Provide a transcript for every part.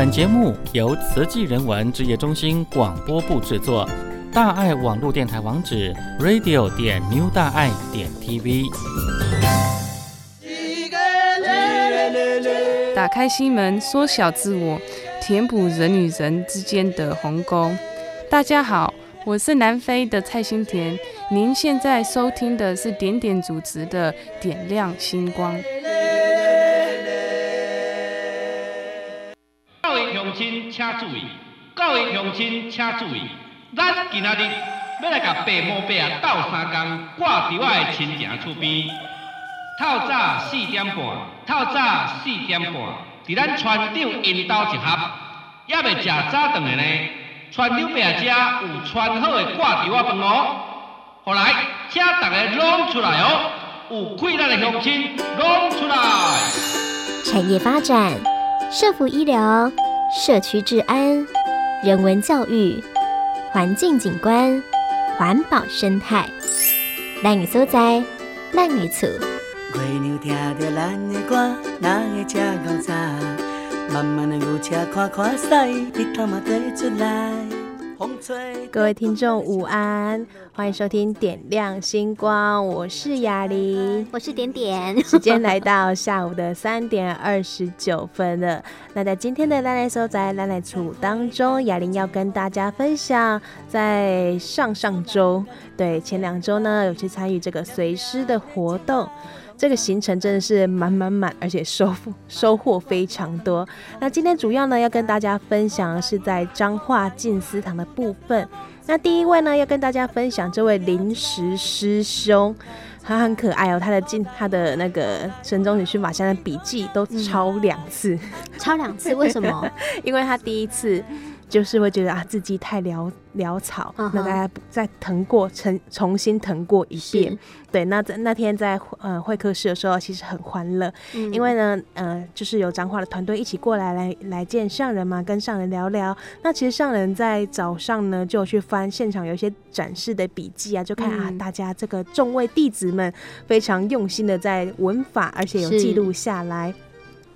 本节目由慈济人文职业中心广播部制作。大爱网络电台网址：radio 点 new 大爱点 tv。打开心门，缩小自我，填补人与人之间的鸿沟。大家好，我是南非的蔡心田。您现在收听的是点点主持的《点亮星光》。请注意，各位乡亲请注意，咱今仔日要来甲爸母伯啊斗三工，挂伫我的亲情厝边。透早四点半，透早四点半，伫咱船长因兜一盒，还未食早顿的呢。船长伯啊，遮有穿好的挂伫我饭哦。后来，请大家拢出来哦，有困难的乡亲拢出来。产业发展、社福医疗、社区治安、人文教育、环境景观、环保生态，咱的所在，咱的厝。月娘听着咱的歌，哪会这敖杂？慢慢的牛车看看驶，日头嘛低出来。各位听众午安，欢迎收听点亮星光，我是雅玲，我是点点。时间来到下午的三点二十九分了。那在今天的奶奶所在，奶奶处当中，雅玲要跟大家分享，在上上周，对，前两周呢，有去参与这个随师的活动。这个行程真的是满满满，而且收收获非常多。那今天主要呢，要跟大家分享的是在彰化静思堂的部分。那第一位呢，要跟大家分享这位临时师兄，他很可爱哦，他的进他的那个神宗女训法香的笔记都抄两次，嗯、抄两次为什么？因为他第一次。就是会觉得啊，字迹太潦潦草，uh huh. 那大家再疼过，重重新疼过一遍。是对，那在那天在呃会客室的时候，其实很欢乐，嗯、因为呢，呃，就是有彰化的团队一起过来来来见上人嘛，跟上人聊聊。那其实上人在早上呢，就去翻现场有一些展示的笔记啊，就看啊，大家这个众位弟子们非常用心的在文法，而且有记录下来。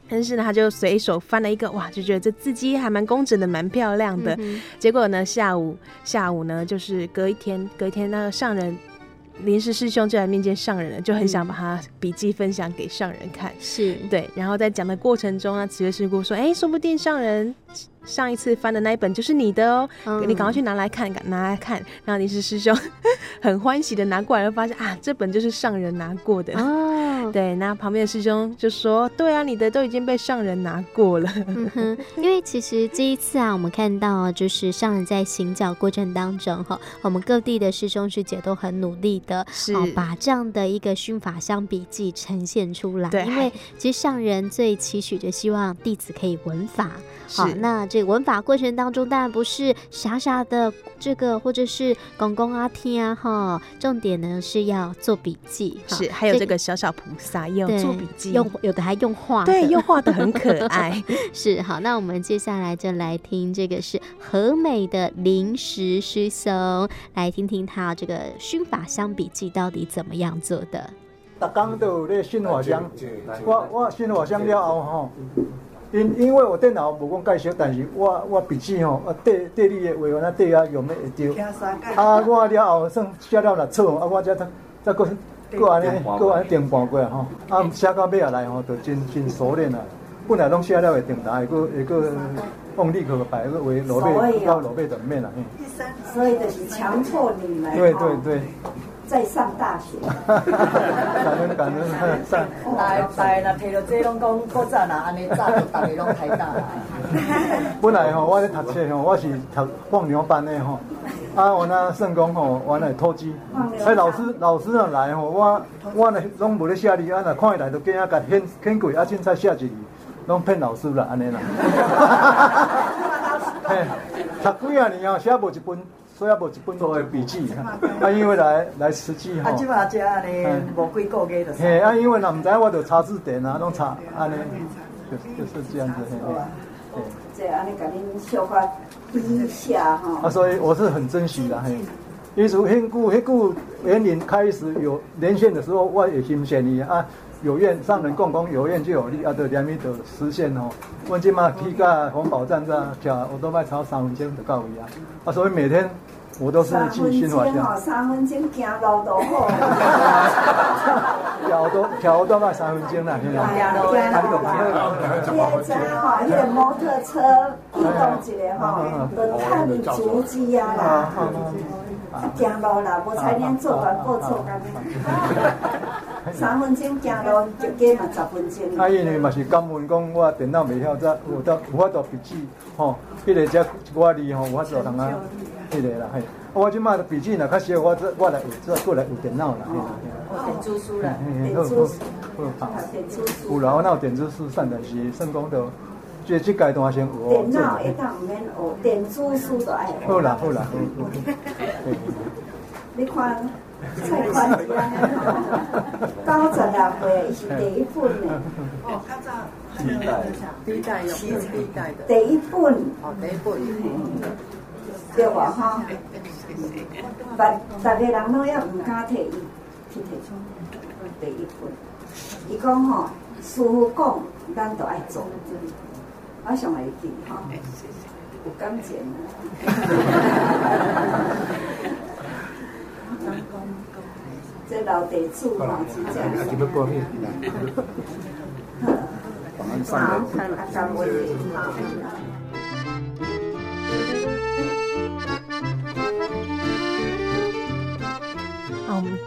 但是呢，他就随手翻了一个，哇，就觉得这字迹还蛮工整的，蛮漂亮的。嗯、结果呢，下午下午呢，就是隔一天，隔一天那个上人临时师兄就来面见上人了，就很想把他笔记分享给上人看。是对，然后在讲的过程中呢，慈月师姑说：“哎、欸，说不定上人。”上一次翻的那一本就是你的哦，嗯、你赶快去拿来看，拿来看。然后你是师兄很欢喜的拿过来，就发现啊，这本就是上人拿过的哦。对，那旁边的师兄就说：“对啊，你的都已经被上人拿过了。嗯哼”因为其实这一次啊，我们看到就是上人在行脚过程当中哈，我们各地的师兄师姐都很努力的，是把这样的一个训法香笔记呈现出来。对，因为其实上人最期许的希望弟子可以闻法。那这个闻法过程当中，当然不是傻傻的这个，或者是公公啊听啊哈，重点呢是要做笔记。是，还有这个小小菩萨也要做笔记，用有的还用画，对，用画的很可 爱。是，好，那我们接下来就来听这个是和美的临时师兄，来听听他这个熏法香笔记到底怎么样做的。大家都有这熏法香，我我熏法香了后哈。因因为我电脑无讲介绍，但是我我笔记吼，啊对对你的话原来对啊用的会对，啊我了后算写了六册，啊我再再再过过安尼过安尼定半过吼，啊写到尾下来吼，就真真熟练啦。本来拢写了会定答，会个会个用力可摆个为罗背到罗背的面啦。第三，所以就是强迫你来。对对对。在上大学，感恩感恩，上。来来，那提到这拢讲，古早那安尼早就大家拢开大来。本来吼，我咧读册吼，我是读放牛班的吼，啊，我那算讲吼，我来偷鸡，哎，老师老师啊来吼，我我呢拢无咧写字，啊，那看伊来就惊啊，甲骗骗鬼，啊，凊彩写一字，拢骗老师啦，安尼啦。嘿，读几啊年啊，写无一本。所以也无一本作为笔记，啊，因为来来实际哈。啊，即马只安尼无几个月就。嘿，啊，因为若毋知我就查字典啊，拢查安尼，就就是这样子。嘿，对。这安尼甲恁小可比一下哈。啊，所以我是很珍惜的嘿。因为很久迄久，园林开始有连线的时候，我也新鲜伊啊。有愿上人共工有愿就有力，啊，得两米得实现哦。阮即嘛去甲红宝站这跳，我都卖超三分钟就到位啊。啊，所以每天我都是去新华乡。三分钟行路 都好。跳都跳都卖三分钟啦，现在。行路，行路。你会知哈？迄个摩托车移动一个哈，都看你足迹啊啦。行路啦，无才能做完过错干。三分钟行路就加嘛十分钟。啊，因为嘛是感恩讲，我电脑未晓则有得有法度笔记吼，迄个只一寡字吼，有法度通啊，迄个啦嘿。我即马笔记若较少，我这我来有这过来有电脑啦。点珠书啦，点珠书。好，点珠书。有啦，我那有点珠书，上的是算讲到，即即阶段先有。电脑一当毋免学，点珠书都爱。好啦，好啦。你看。蔡宽是安尼吼，九十六岁，伊是第一本的。哦，较早。第一代。第一代有。第一代的。第一本。哦，第一本。对吧？哈。大大个人拢要毋敢摕伊去提出第一本。伊讲吼，师傅讲，咱都爱做。我上会记吼，有感情。这老地主嘛，是这样。好，阿张伟，我们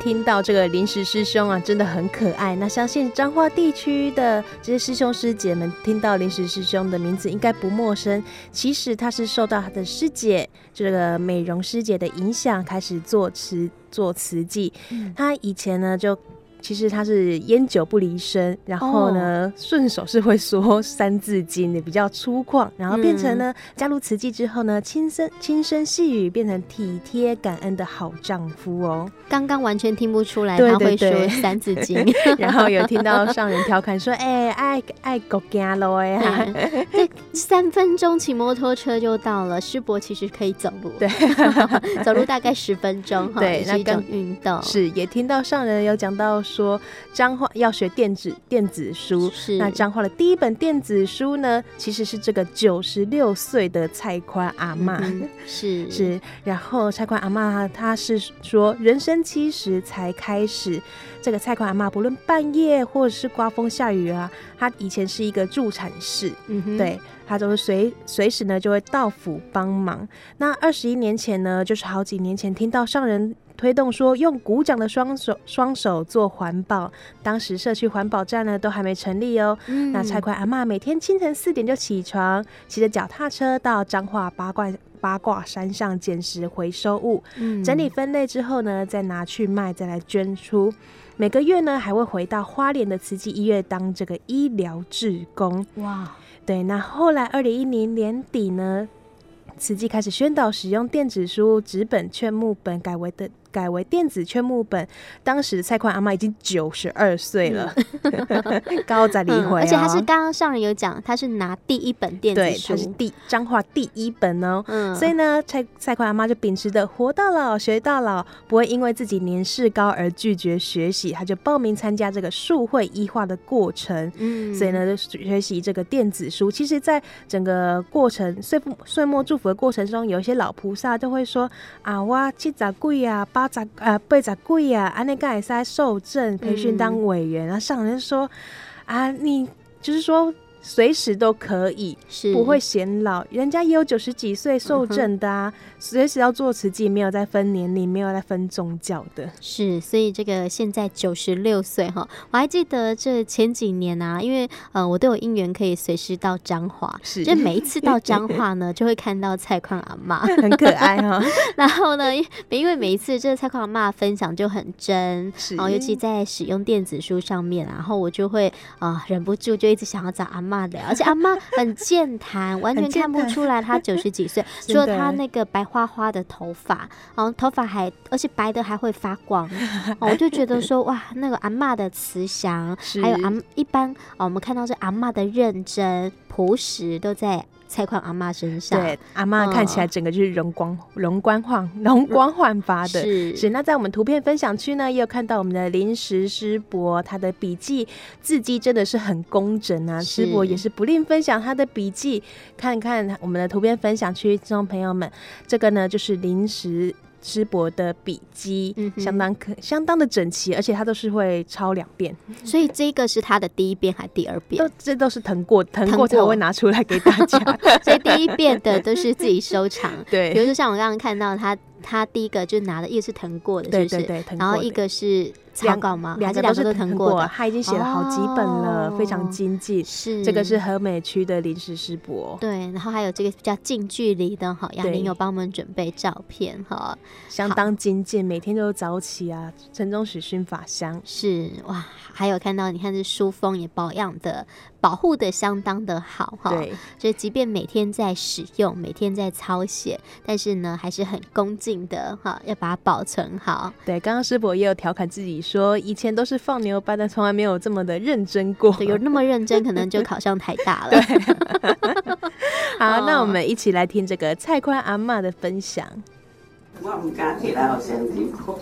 听到这个临时师兄啊，真的很可爱。那相信彰化地区的这些师兄师姐们，听到临时师兄的名字应该不陌生。其实他是受到他的师姐，这个美容师姐的影响，开始做词。做词记。嗯，他以前呢就。其实他是烟酒不离身，然后呢，顺、oh. 手是会说三字经的，比较粗犷，然后变成呢，嗯、加入慈济之后呢，轻声轻声细语，变成体贴感恩的好丈夫哦。刚刚完全听不出来他会说三字经，然后有听到上人调侃说：“哎、欸，爱爱狗行路呀。”这三分钟骑摩托车就到了，师伯其实可以走路，对，走路大概十分钟，对，是一种运动。是也听到上人有讲到。说彰化要学电子电子书，是。那彰化的第一本电子书呢，其实是这个九十六岁的蔡宽阿妈，嗯、是。是，然后蔡宽阿妈她是说人生七十才开始，这个蔡宽阿妈不论半夜或者是刮风下雨啊，她以前是一个助产士，对，她都是随随时呢就会到府帮忙。那二十一年前呢，就是好几年前听到上人。推动说用鼓掌的双手双手做环保，当时社区环保站呢都还没成立哦。嗯、那蔡宽阿嬷每天清晨四点就起床，骑着脚踏车到彰化八卦八卦山上捡拾回收物，嗯、整理分类之后呢，再拿去卖，再来捐出。每个月呢还会回到花莲的慈济医院当这个医疗志工。哇，对，那后来二零一零年底呢，慈济开始宣导使用电子书，纸本、劝木本改为的。改为电子劝募本，当时蔡宽阿妈已经九十二岁了，高在离婚，而且他是刚刚上人有讲，他是拿第一本电子书，他是第彰化第一本哦，嗯，所以呢，蔡蔡宽阿妈就秉持着活到老学到老，不会因为自己年事高而拒绝学习，他就报名参加这个数会医化的过程，嗯，所以呢，就学习这个电子书。其实，在整个过程岁岁末祝福的过程中，有一些老菩萨就会说啊，哇，七十几啊，八。十啊，八十几啊，安尼个会使受证培训当委员，然后上人说啊，你就是说。随时都可以，是不会显老。人家也有九十几岁受证的啊，随、嗯、时要做慈济，没有在分年龄，没有在分宗教的。是，所以这个现在九十六岁哈，我还记得这前几年啊，因为呃，我都有姻缘可以随时到彰化，是，就每一次到彰化呢，就会看到蔡宽阿妈，很可爱哈。然后呢，因为每一次这个蔡宽阿妈分享就很真，是，然后尤其在使用电子书上面，然后我就会啊、呃、忍不住就一直想要找阿嬷。而且阿妈很健谈，完全看不出来她 九十几岁。除了她那个白花花的头发，然后头发还而且白的还会发光，我就觉得说哇，那个阿妈的慈祥，还有阿一般我们看到是阿妈的认真朴实，都在蔡宽阿妈身上。对，阿妈看起来整个就是容光容光焕 容光焕发的。是是。那在我们图片分享区呢，也有看到我们的临时师伯，他的笔记字迹真的是很工整啊。师伯也是不吝分享他的笔记，看看我们的图片分享区，听众朋友们，这个呢就是临时。师伯的笔记相当可相当的整齐，而且他都是会抄两遍，所以这个是他的第一遍还是第二遍？都这都是腾过腾过才会拿出来给大家，所以第一遍的都是自己收藏。对，比如说像我刚刚看到他，他第一个就拿的一个是藤过的，是不是？对对对，然后一个是。草稿吗？两个都是謄过的，他已经写了好几本了，非常精进。是这个是和美区的临时师伯。对，然后还有这个比较近距离的哈，雅玲有帮我们准备照片哈，相当精进，每天都早起啊，晨钟始熏法香。是哇，还有看到你看这书封也保养的。保护的相当的好哈，对，所以即便每天在使用，每天在抄写，但是呢，还是很恭敬的哈，要把它保存好。对，刚刚师伯也有调侃自己说，以前都是放牛班，但从来没有这么的认真过。对，有那么认真，可能就 考上台大了。对，好，那我们一起来听这个蔡宽阿妈的分享。我唔敢起来，我先辛苦。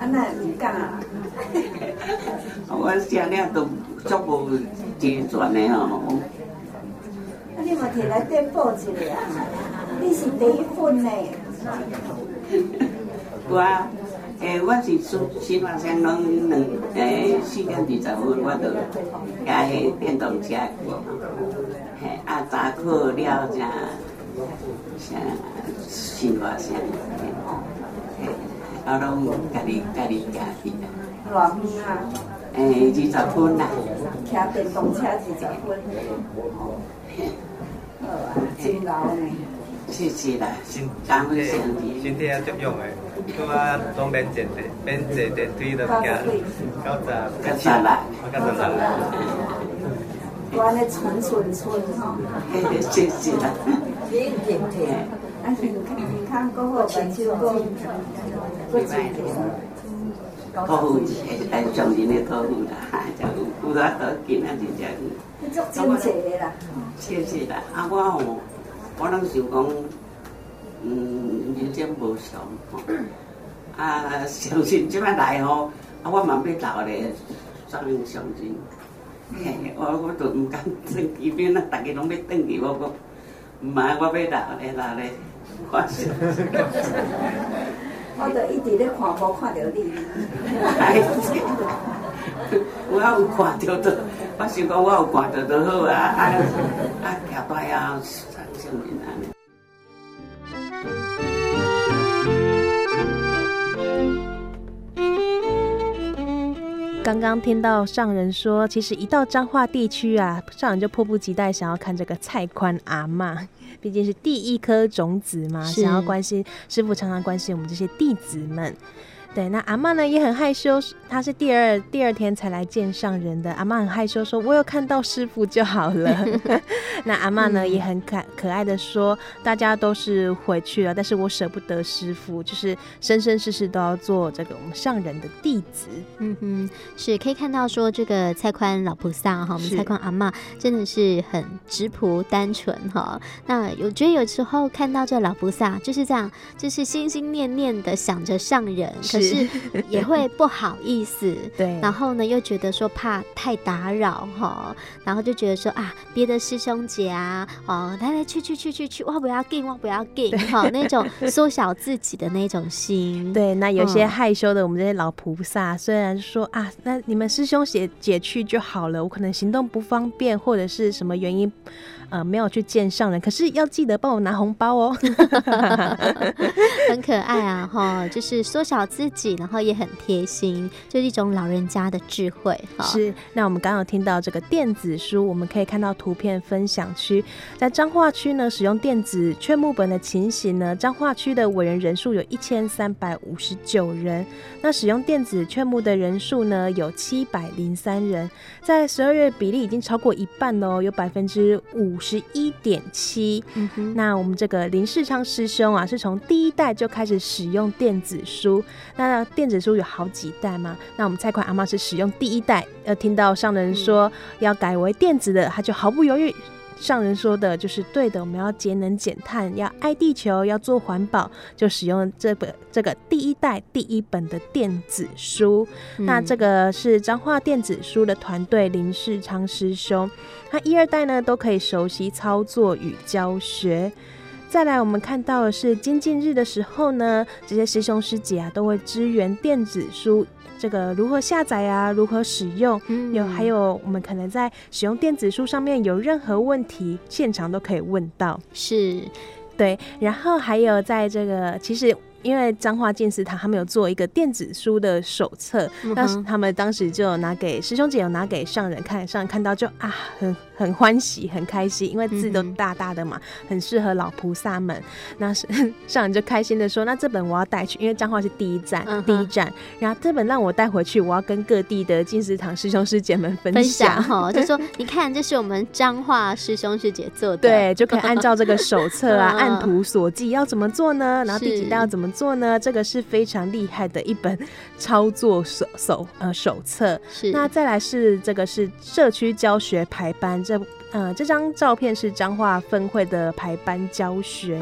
啊，那唔敢啊！我写了都足无齐全的哦。啊，你嘛摕来颠报一下啊！你是第一份呢。我，诶，我是新新华乡拢两诶四点二十分，我就驾迄电动车去。嘿，啊，早课了才啥新华乡。啊，拢家己家己家己啊。偌远啊？诶，二十分啦。骑电动车二十分。好啊，真老呢。谢谢啦，身身体。身体啊，足用诶。拄啊，拢免坐电，免坐电梯就行。九十。九十啦。九十啦。我安尼纯纯纯吼。谢谢啦。谢谢。啊，健康健康，过好，白手过。过几天？托付系系上天的托付啦，就有得得见啊，就这样。你做真济啦，谢谢啦。啊，我吼，我拢想讲，嗯，人生无常吼。啊，相信即摆来吼，啊，我嘛要留咧，双人相信。嘿，我我都唔敢转机票，那大家拢要转去，我讲，唔系，我要留咧，留咧。我我著一直咧看，无看着你。我有看到的，我想讲我有看到就好啊啊啊！徛拜啊，刚刚听到上人说，其实一到彰化地区啊，上人就迫不及待想要看这个蔡宽阿嬷。毕竟是第一颗种子嘛，想要关心师傅，常常关心我们这些弟子们。对，那阿妈呢也很害羞，她是第二第二天才来见上人的。阿妈很害羞说：“我有看到师傅就好了。”那阿妈呢、嗯、也很可可爱的说：“大家都是回去了，但是我舍不得师傅，就是生生世世都要做这个我们上人的弟子。”嗯哼，是可以看到说这个蔡宽老菩萨哈，我们蔡宽阿妈真的是很直朴单纯哈。那我觉得有时候看到这老菩萨就是这样，就是心心念念的想着上人。可是 也会不好意思，对，然后呢又觉得说怕太打扰哈，然后就觉得说啊，别的师兄姐啊，哦，来来去去去去去，我不要紧，我不要紧，哈，那种缩小自己的那种心，对，那有些害羞的我们这些老菩萨，虽然说啊，那你们师兄姐姐去就好了，我可能行动不方便或者是什么原因。呃，没有去见上人，可是要记得帮我拿红包哦，很可爱啊，哈，就是缩小自己，然后也很贴心，就是一种老人家的智慧。是，那我们刚刚有听到这个电子书，我们可以看到图片分享区，在彰化区呢，使用电子劝募本的情形呢，彰化区的委员人数有一千三百五十九人，那使用电子劝募的人数呢，有七百零三人，在十二月比例已经超过一半哦，有百分之五。五十一点七，那我们这个林世昌师兄啊，是从第一代就开始使用电子书。那电子书有好几代嘛？那我们蔡款阿妈是使用第一代，要听到上人说要改为电子的，他就毫不犹豫，上人说的就是对的，我们要节能减碳，要爱地球，要做环保，就使用这本这个第一代第一本的电子书。嗯、那这个是彰化电子书的团队林世昌师兄，他一二代呢都可以熟悉操作与教学。再来，我们看到的是精进日的时候呢，这些师兄师姐啊都会支援电子书，这个如何下载啊，如何使用，嗯、有还有我们可能在使用电子书上面有任何问题，现场都可以问到。是，对，然后还有在这个其实。因为彰化建思堂他们有做一个电子书的手册，那、嗯、他们当时就拿给师兄姐，有拿给上人看，上人看到就啊，很很欢喜，很开心，因为字都大大的嘛，嗯、很适合老菩萨们。那是上人就开心的说：“那这本我要带去，因为彰化是第一站，嗯、第一站。然后这本让我带回去，我要跟各地的建思堂师兄师姐们分享。分享” 就说：“你看，这是我们彰化师兄师姐做的，对，就可以按照这个手册啊，按图索骥，要怎么做呢？然后第几代要怎么？”做呢，这个是非常厉害的一本操作手手呃手册。是，那再来是这个是社区教学排班，这呃这张照片是彰化分会的排班教学。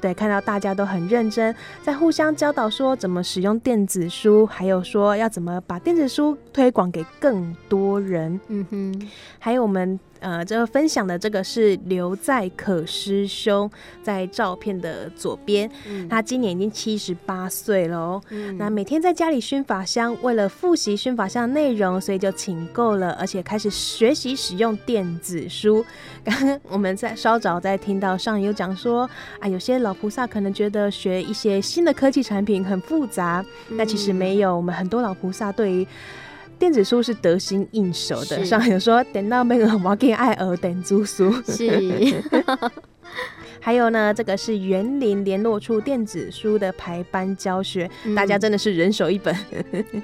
对，看到大家都很认真，在互相教导说怎么使用电子书，还有说要怎么把电子书推广给更多人。嗯哼，还有我们。呃，这个分享的这个是刘在可师兄，在照片的左边，嗯、他今年已经七十八岁了哦。嗯、那每天在家里熏法香，为了复习熏法香的内容，所以就请购了，而且开始学习使用电子书。刚刚我们在稍早在听到上有讲说啊，有些老菩萨可能觉得学一些新的科技产品很复杂，那、嗯、其实没有，我们很多老菩萨对于。电子书是得心应手的，是。上有说等到那个毛给爱尔等租书。是，还有呢，这个是园林联络处电子书的排班教学，嗯、大家真的是人手一本，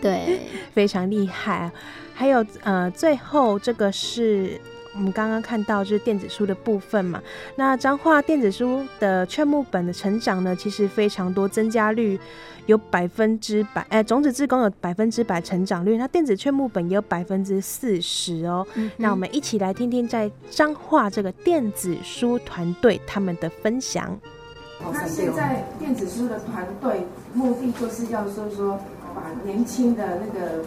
对，非常厉害。还有呃，最后这个是我们刚刚看到就是电子书的部分嘛，那彰化电子书的劝募本的成长呢，其实非常多，增加率。有百分之百，哎、欸，种子志工有百分之百成长率，那电子劝募本也有百分之四十哦。嗯、那我们一起来听听在彰化这个电子书团队他们的分享。那现在电子书的团队目的就是要说说，把年轻的那个。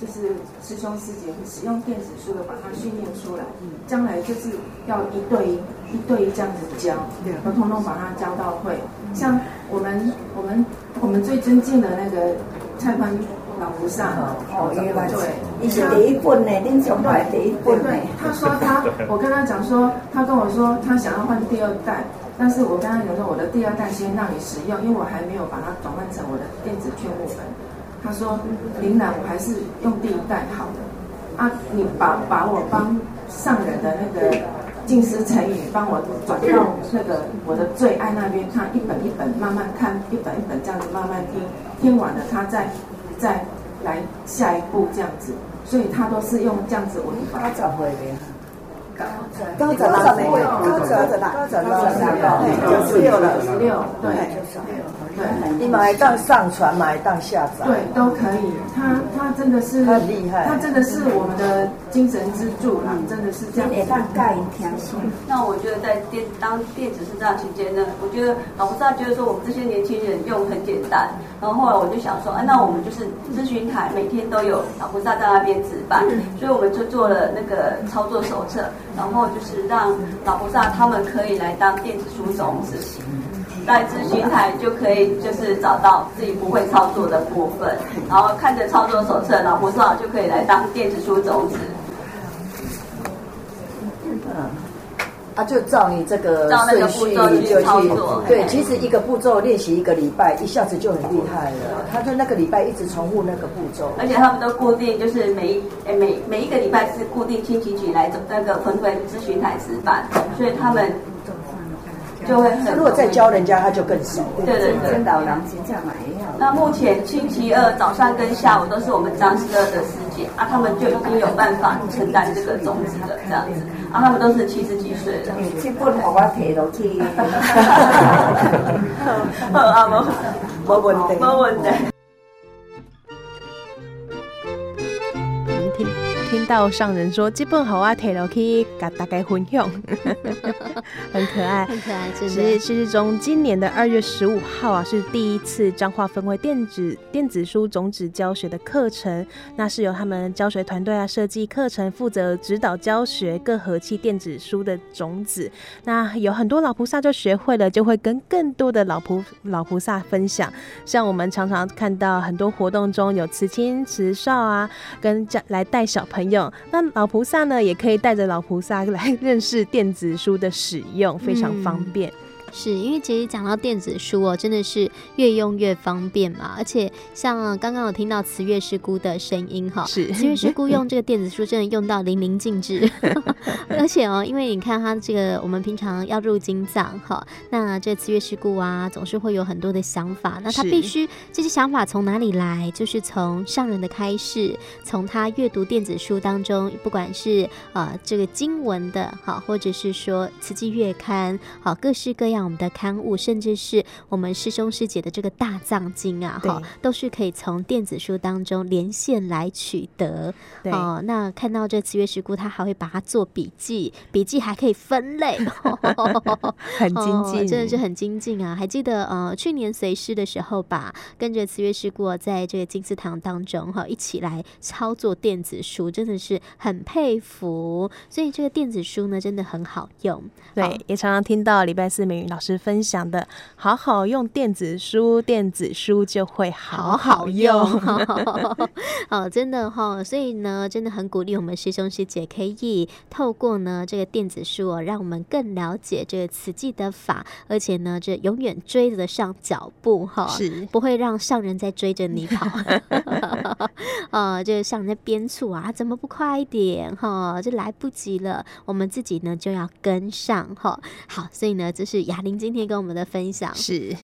就是师兄师姐使用电子书的，把它训练出来，将来就是要一对一，一对一这样子教，要通通把它教到会。像我们我们我们最尊敬的那个蔡宽老菩萨，哦，对，你是第一本呢，林崇对第一本，对，他说他，我跟他讲说，他跟我说他想要换第二代，但是我跟他讲说，我的第二代先让你使用，因为我还没有把它转换成我的电子券物本。他说：“林兰，我还是用第一代好的啊！你把把我帮上人的那个静思成语，帮我转到那个我的最爱那边看，一本一本慢慢看，一本一本这样子慢慢听，听完了他再再来下一步这样子，所以他都是用这样子文法。”高者啦，高者啦，高者啦，高者啦，九十六了，九十六，对，九十六，对，你买当上传，买当下载，对，都可以。他他真的是，很厉害，他真的是我们的精神支柱啦，真的是这样。也大概一条线。那我觉得在电当电子书这段期间呢，我觉得老菩萨觉得说我们这些年轻人用很简单，然后后来我就想说，哎，那我们就是咨询台每天都有老菩萨在那边值班，所以我们就做了那个操作手册。然后就是让老菩萨他们可以来当电子书种子，在咨询台就可以就是找到自己不会操作的部分，然后看着操作手册，老菩萨就可以来当电子书种子。嗯他就照你这个顺序就去对，其实一个步骤练习一个礼拜，一下子就很厉害了。他就那个礼拜一直重复那个步骤，而且他们都固定，就是每一诶每每一个礼拜是固定星期几来那个分分咨询台值班，所以他们就会很。如果再教人家，他就更熟。对对对。那目前星期二早上跟下午都是我们张师二的师姐啊，他们就已经有办法承担这个种子了，这样子。啊，他们都是七十几岁的。这本给我提落去。好啊，没没问题，没问题。听到上人说这本好啊，提了去给大家分享，很可爱，很可爱。其实其实从今年的二月十五号啊，是第一次彰化分为电子电子书种子教学的课程，那是由他们教学团队啊设计课程，负责指导教学各和气电子书的种子。那有很多老菩萨就学会了，就会跟更多的老菩老菩萨分享。像我们常常看到很多活动中有慈亲慈少啊，跟家来带小朋友。那老菩萨呢，也可以带着老菩萨来 认识电子书的使用，非常方便。嗯是因为其实讲到电子书哦，真的是越用越方便嘛。而且像刚刚有听到慈月师姑的声音哈，是慈月师姑用这个电子书真的用到淋漓尽致。而且哦，因为你看他这个，我们平常要入经藏哈，那这慈月师姑啊，总是会有很多的想法。那他必须这些想法从哪里来？就是从上人的开示，从他阅读电子书当中，不管是呃这个经文的哈，或者是说慈济月刊好，各式各样。我们的刊物，甚至是我们师兄师姐的这个大藏经啊，哈，都是可以从电子书当中连线来取得。哦，那看到这慈月师姑，他还会把它做笔记，笔记还可以分类，很精进，真的是很精进啊！还记得呃，去年随师的时候吧，跟着慈月师姑在这个金丝堂当中哈，一起来操作电子书，真的是很佩服。所以这个电子书呢，真的很好用。对，也常常听到礼拜四美老师分享的，好好用电子书，电子书就会好好用。哦，真的哈、哦，所以呢，真的很鼓励我们师兄师姐可以透过呢这个电子书哦，让我们更了解这个慈济的法，而且呢，这永远追得上脚步哈，是不会让上人在追着你跑。呃，这个上人在鞭促啊，怎么不快一点哈？这来不及了，我们自己呢就要跟上哈。好，所以呢，这是林今天跟我们的分享。是，